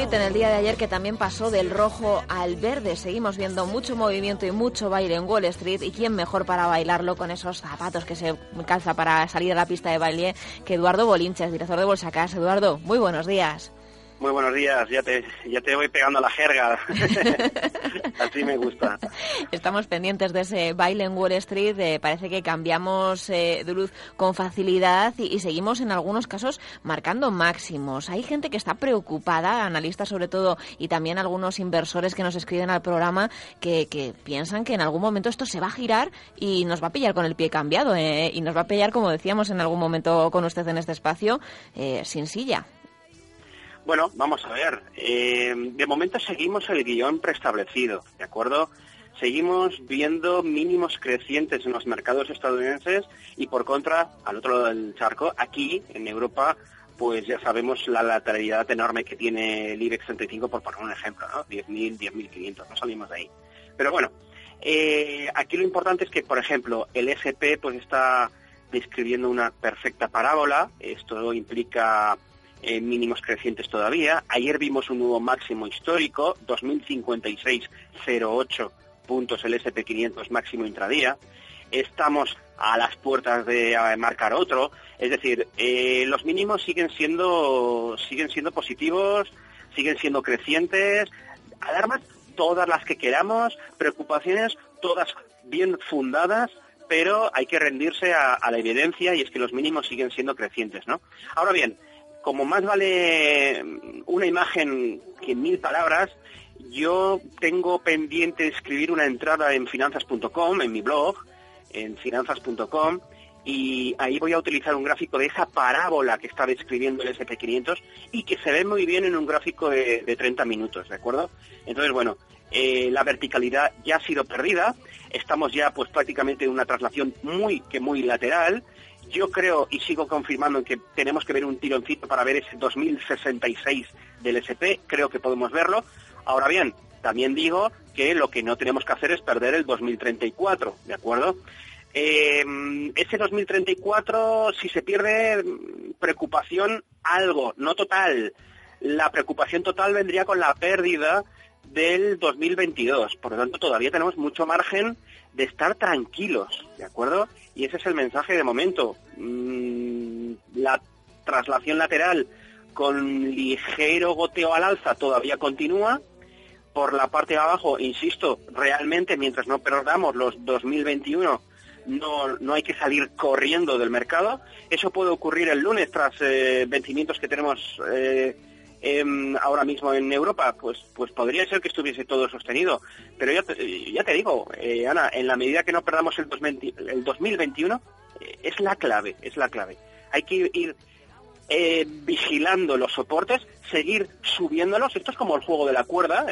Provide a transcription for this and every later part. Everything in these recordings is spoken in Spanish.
En el día de ayer que también pasó del rojo al verde. Seguimos viendo mucho movimiento y mucho baile en Wall Street. ¿Y quién mejor para bailarlo con esos zapatos que se calza para salir a la pista de baile que Eduardo Bolinches, director de Bolsa Cas? Eduardo, muy buenos días. Muy buenos días, ya te, ya te voy pegando la jerga. Así me gusta. Estamos pendientes de ese baile en Wall Street. Eh, parece que cambiamos eh, de luz con facilidad y, seguimos en algunos casos marcando máximos. Hay gente que está preocupada, analistas sobre todo, y también algunos inversores que nos escriben al programa que, que piensan que en algún momento esto se va a girar y nos va a pillar con el pie cambiado eh, y nos va a pillar, como decíamos en algún momento con usted en este espacio, sin silla. Bueno, vamos a ver. Eh, de momento seguimos el guion preestablecido, ¿de acuerdo? Seguimos viendo mínimos crecientes en los mercados estadounidenses y por contra, al otro lado del charco, aquí en Europa, pues ya sabemos la lateralidad enorme que tiene el IBEX 35, por poner un ejemplo, ¿no? 10.000, 10.500, no salimos de ahí. Pero bueno, eh, aquí lo importante es que, por ejemplo, el SP pues está describiendo una perfecta parábola. Esto implica eh, mínimos crecientes todavía. Ayer vimos un nuevo máximo histórico, 2.056,08 puntos el SP500 máximo intradía. Estamos a las puertas de marcar otro, es decir, eh, los mínimos siguen siendo siguen siendo positivos, siguen siendo crecientes, alarmas todas las que queramos, preocupaciones todas bien fundadas, pero hay que rendirse a, a, la evidencia y es que los mínimos siguen siendo crecientes, ¿no? Ahora bien, como más vale una imagen que mil palabras, yo tengo pendiente de escribir una entrada en finanzas.com, en mi blog, en finanzas.com, y ahí voy a utilizar un gráfico de esa parábola que está describiendo el SP500 y que se ve muy bien en un gráfico de, 30 minutos, ¿de acuerdo? Entonces, bueno, eh, la verticalidad ya ha sido perdida, estamos ya pues prácticamente en una traslación muy que muy lateral, yo creo y sigo confirmando que tenemos que ver un tironcito para ver ese 2066 del SP, creo que podemos verlo. Ahora bien, también digo que lo que no tenemos que hacer es perder el 2034, ¿de acuerdo? Eh, ese 2034, si se pierde, preocupación algo, no total. La preocupación total vendría con la pérdida del 2022. Por lo tanto, todavía tenemos mucho margen de estar tranquilos, ¿de acuerdo? Y ese es el mensaje de momento. Mm, la traslación lateral con ligero goteo al alza todavía continúa. Por la parte de abajo, insisto, realmente mientras no perdamos los 2021 no, no hay que salir corriendo del mercado. Eso puede ocurrir el lunes tras eh, vencimientos que tenemos eh, Em, ahora mismo en Europa, pues, pues podría ser que estuviese todo sostenido. Pero ya te, digo, eh, Ana, en la medida que no perdamos el, 2021, eh, es la clave, es la clave. Hay que ir eh, vigilando los soportes, seguir subiéndolos. Esto es como el juego de la cuerda,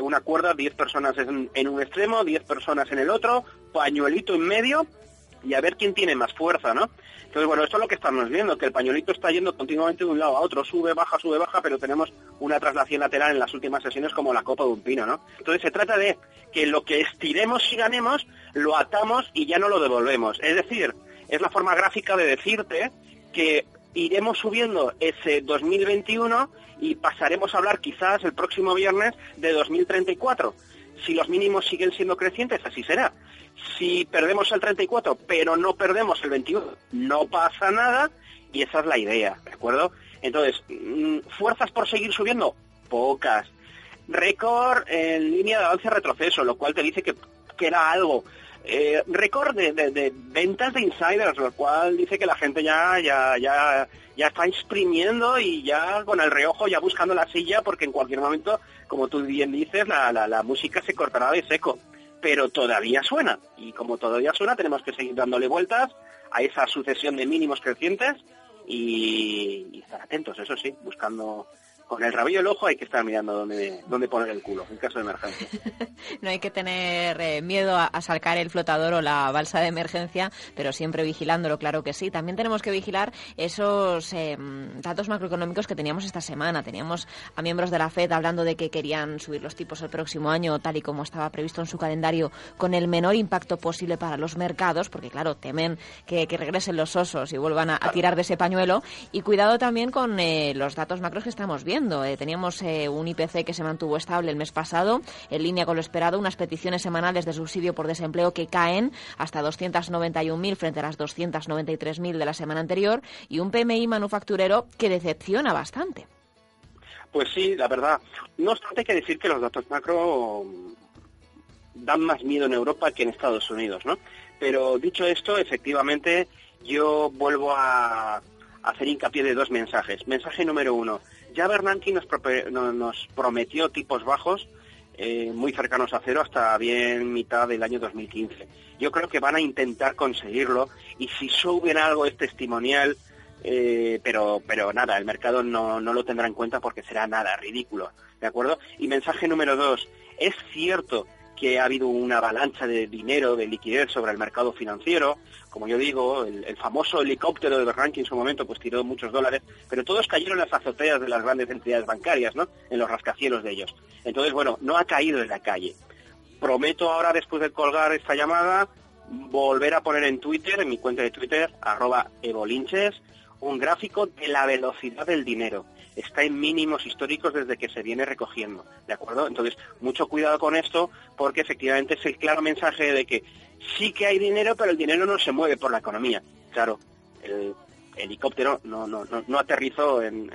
una cuerda, 10 personas en, en, un extremo, 10 personas en el otro, pañuelito en medio, y a ver quién tiene más fuerza, ¿no? Entonces, bueno, esto es lo que estamos viendo, que el pañuelito está yendo continuamente de un lado a otro, sube, baja, sube, baja, pero tenemos una traslación lateral en las últimas sesiones como la copa de un pino, ¿no? Entonces se trata de que lo que estiremos y ganemos, lo atamos y ya no lo devolvemos. Es decir, es la forma gráfica de decirte que iremos subiendo ese 2021 y pasaremos a hablar quizás el próximo viernes de 2034. Si los mínimos siguen siendo crecientes, así será. Si perdemos el 34, pero no perdemos el 21, no pasa nada y esa es la idea, ¿de acuerdo? Entonces, mm, ¿fuerzas por seguir subiendo? Pocas. Récord en línea de avance-retroceso, lo cual te dice que, que era algo. Eh, récord de, ventas de insiders, lo cual dice que la gente ya, ya, ya, ya está exprimiendo y ya con el reojo ya buscando la silla porque en cualquier momento, como tú bien dices, la, la música se cortará de seco pero todavía suena. Y como todavía suena, tenemos que seguir dándole vueltas a esa sucesión de mínimos crecientes y, estar atentos, eso sí, buscando con el rabillo del ojo hay que estar mirando dónde, dónde poner el culo en caso de emergencia. no hay que tener eh, miedo a, sacar el flotador o la balsa de emergencia, pero siempre vigilándolo, claro que sí. También tenemos que vigilar esos eh, datos macroeconómicos que teníamos esta semana. Teníamos a miembros de la FED hablando de que querían subir los tipos el próximo año, tal y como estaba previsto en su calendario, con el menor impacto posible para los mercados, porque claro, temen que, regresen los osos y vuelvan a, tirar de ese pañuelo. Y cuidado también con eh, los datos macros que estamos viendo eh, teníamos eh, un IPC que se mantuvo estable el mes pasado, en línea con lo esperado, unas peticiones semanales de subsidio por desempleo que caen hasta 291.000 frente a las 293.000 de la semana anterior y un PMI manufacturero que decepciona bastante. Pues sí, la verdad. No obstante, hay que decir que los datos macro dan más miedo en Europa que en Estados Unidos, ¿no? Pero dicho esto, efectivamente, yo vuelvo a hacer hincapié de dos mensajes. Mensaje número uno, ya Bernanke nos, prometió tipos bajos eh, muy cercanos a cero hasta bien mitad del año 2015. Yo creo que van a intentar conseguirlo y si suben algo es testimonial, eh, pero, pero nada, el mercado no, no lo tendrá en cuenta porque será nada, ridículo. ¿De acuerdo? Y mensaje número dos, es cierto que ha habido una avalancha de dinero, de liquidez sobre el mercado financiero. Como yo digo, el, famoso helicóptero de Bernanke en su momento pues tiró muchos dólares, pero todos cayeron en las azoteas de las grandes entidades bancarias, ¿no? En los rascacielos de ellos. Entonces, bueno, no ha caído en la calle. Prometo ahora, después de colgar esta llamada, volver a poner en Twitter, en mi cuenta de Twitter, arroba evolinches, un gráfico de la velocidad del dinero está en mínimos históricos desde que se viene recogiendo, ¿de acuerdo? Entonces, mucho cuidado con esto porque efectivamente es el claro mensaje de que sí que hay dinero, pero el dinero no se mueve por la economía. Claro, el helicóptero no, no, no, aterrizó en,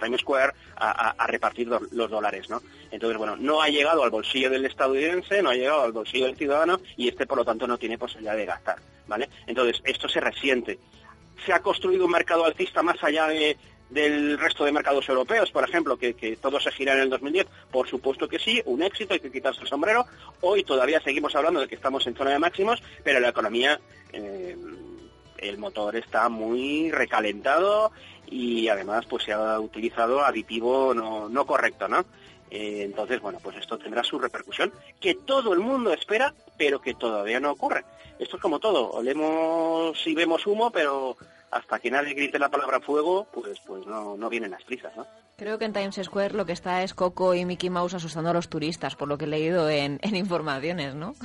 Times Square a, repartir los dólares, ¿no? Entonces, bueno, no ha llegado al bolsillo del estadounidense, no ha llegado al bolsillo del ciudadano y este, por lo tanto, no tiene posibilidad de gastar, ¿vale? Entonces, esto se resiente. Se ha construido un mercado alcista más allá de, del resto de mercados europeos, por ejemplo, que, todo se gira en el 2010? Por supuesto que sí, un éxito, hay que quitarse el sombrero. Hoy todavía seguimos hablando de que estamos en zona de máximos, pero la economía, eh, el motor está muy recalentado y además pues se ha utilizado aditivo no, no correcto, ¿no? Eh, entonces, bueno, pues esto tendrá su repercusión, que todo el mundo espera, pero que todavía no ocurre. Esto es como todo, olemos y vemos humo, pero hasta que nadie grite la palabra fuego, pues, pues no, no vienen las prisas, ¿no? Creo que en Times Square lo que está es Coco y Mickey Mouse asustando a los turistas, por lo que he leído en, informaciones, ¿no?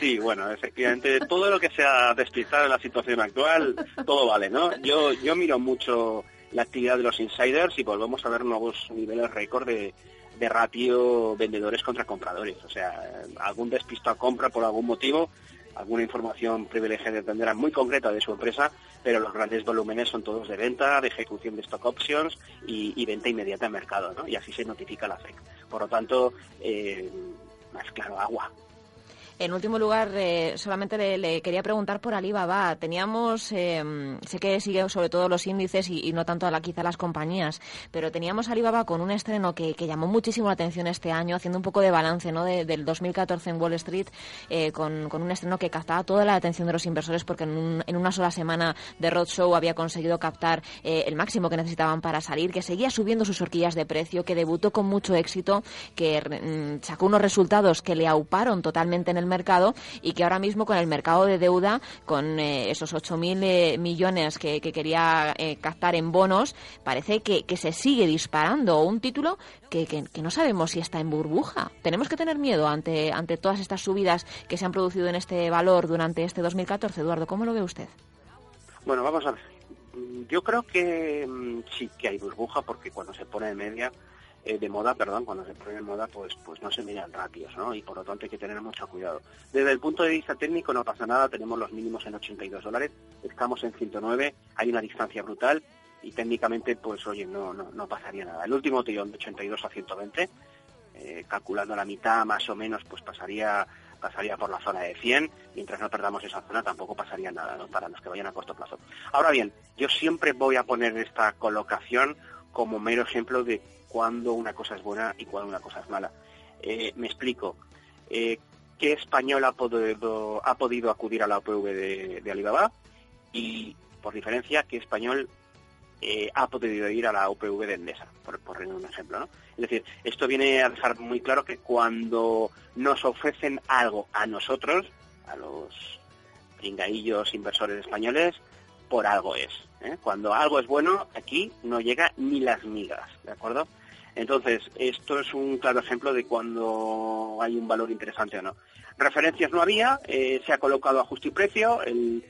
Sí, bueno, efectivamente, todo lo que sea despistar en la situación actual, todo vale, ¿no? Yo, yo miro mucho la actividad de los insiders y volvemos a ver nuevos niveles récord de, de ratio vendedores contra compradores. O sea, algún despisto a compra por algún motivo alguna información privilegiada tendrá muy concreta de su empresa, pero los grandes volúmenes son todos de venta, de ejecución de stock options y, venta inmediata en mercado, ¿no? Y así se notifica la FEC. Por lo tanto, eh, más claro, agua. En último lugar, eh, solamente le, quería preguntar por Alibaba. Teníamos, eh, sé que sigue sobre todo los índices y, no tanto a quizá las compañías, pero teníamos Alibaba con un estreno que, llamó muchísimo la atención este año, haciendo un poco de balance ¿no? del 2014 en Wall Street, eh, con, un estreno que captaba toda la atención de los inversores porque en, una sola semana de roadshow había conseguido captar el máximo que necesitaban para salir, que seguía subiendo sus horquillas de precio, que debutó con mucho éxito, que mm, sacó unos resultados que le auparon totalmente en el mercado y que ahora mismo con el mercado de deuda, con eh, esos 8.000 eh, millones que, quería eh, captar en bonos, parece que, se sigue disparando un título que, que, no sabemos si está en burbuja. Tenemos que tener miedo ante, ante todas estas subidas que se han producido en este valor durante este 2014. Eduardo, ¿cómo lo ve usted? Bueno, vamos a ver. Yo creo que mm, sí que hay burbuja porque cuando se pone en media eh, de moda, perdón, cuando se pone en moda, pues, pues no se miran ratios, ¿no? Y por lo tanto hay que tener mucho cuidado. Desde el punto de vista técnico no pasa nada, tenemos los mínimos en 82 dólares, estamos en 109, hay una distancia brutal y técnicamente, pues oye, no, no, no pasaría nada. El último tirón de 82 a 120, eh, calculando la mitad más o menos, pues pasaría pasaría por la zona de 100, mientras no perdamos esa zona tampoco pasaría nada, ¿no? Para los que vayan a corto plazo. Ahora bien, yo siempre voy a poner esta colocación como mero ejemplo de cuándo una cosa es buena y cuándo una cosa es mala. Eh, me explico. Eh, ¿Qué español ha podido, ha podido acudir a la OPV de, Alibaba? Y por diferencia que Español eh, ha podido ir a la UPV de Endesa, por poner un ejemplo. ¿no? Es decir, esto viene a dejar muy claro que cuando nos ofrecen algo a nosotros, a los pringaillos inversores españoles, por algo es. Cuando algo es bueno, aquí no llega ni las migas, ¿de acuerdo? Entonces, esto es un claro ejemplo de cuando hay un valor interesante o no. Referencias no había, eh, se ha colocado a justo y precio, el,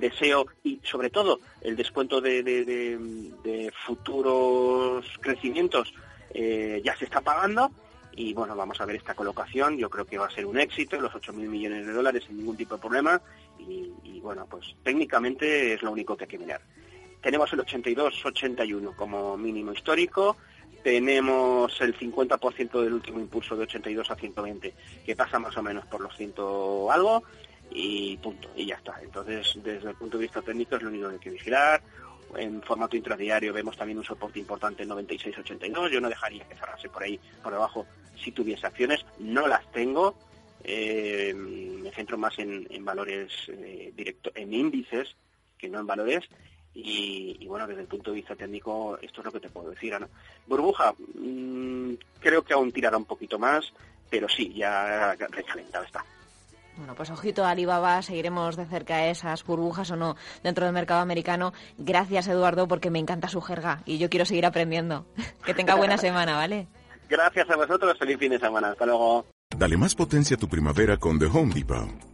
deseo y sobre todo el descuento de, futuros crecimientos eh, ya se está pagando y bueno, vamos a ver esta colocación, yo creo que va a ser un éxito, los 8.000 millones de dólares sin ningún tipo de problema y, bueno, pues técnicamente es lo único que hay que mirar. Tenemos el 82-81 como mínimo histórico, tenemos el 50% del último impulso de 82 a 120, que pasa más o menos por los 100 algo, y punto, y ya está. Entonces, desde el punto de vista técnico es lo único que hay que vigilar. En formato intradiario vemos también un soporte importante en 96-82. Yo no dejaría que cerrase por ahí, por debajo, si tuviese acciones. No las tengo. Eh, me centro más en, valores eh, directos, en índices, que no en valores. Y, bueno, desde el punto de vista técnico, esto es lo que te puedo decir, Ana. Burbuja, mm, creo que aún tirará un poquito más, pero sí, ya recalentado está. Bueno, pues ojito a Alibaba, seguiremos de cerca esas burbujas o no dentro del mercado americano. Gracias, Eduardo, porque me encanta su jerga y yo quiero seguir aprendiendo. que tenga buena semana, ¿vale? Gracias a vosotros, feliz fin de semana. Hasta luego. Dale más potencia a tu primavera con The Home Depot.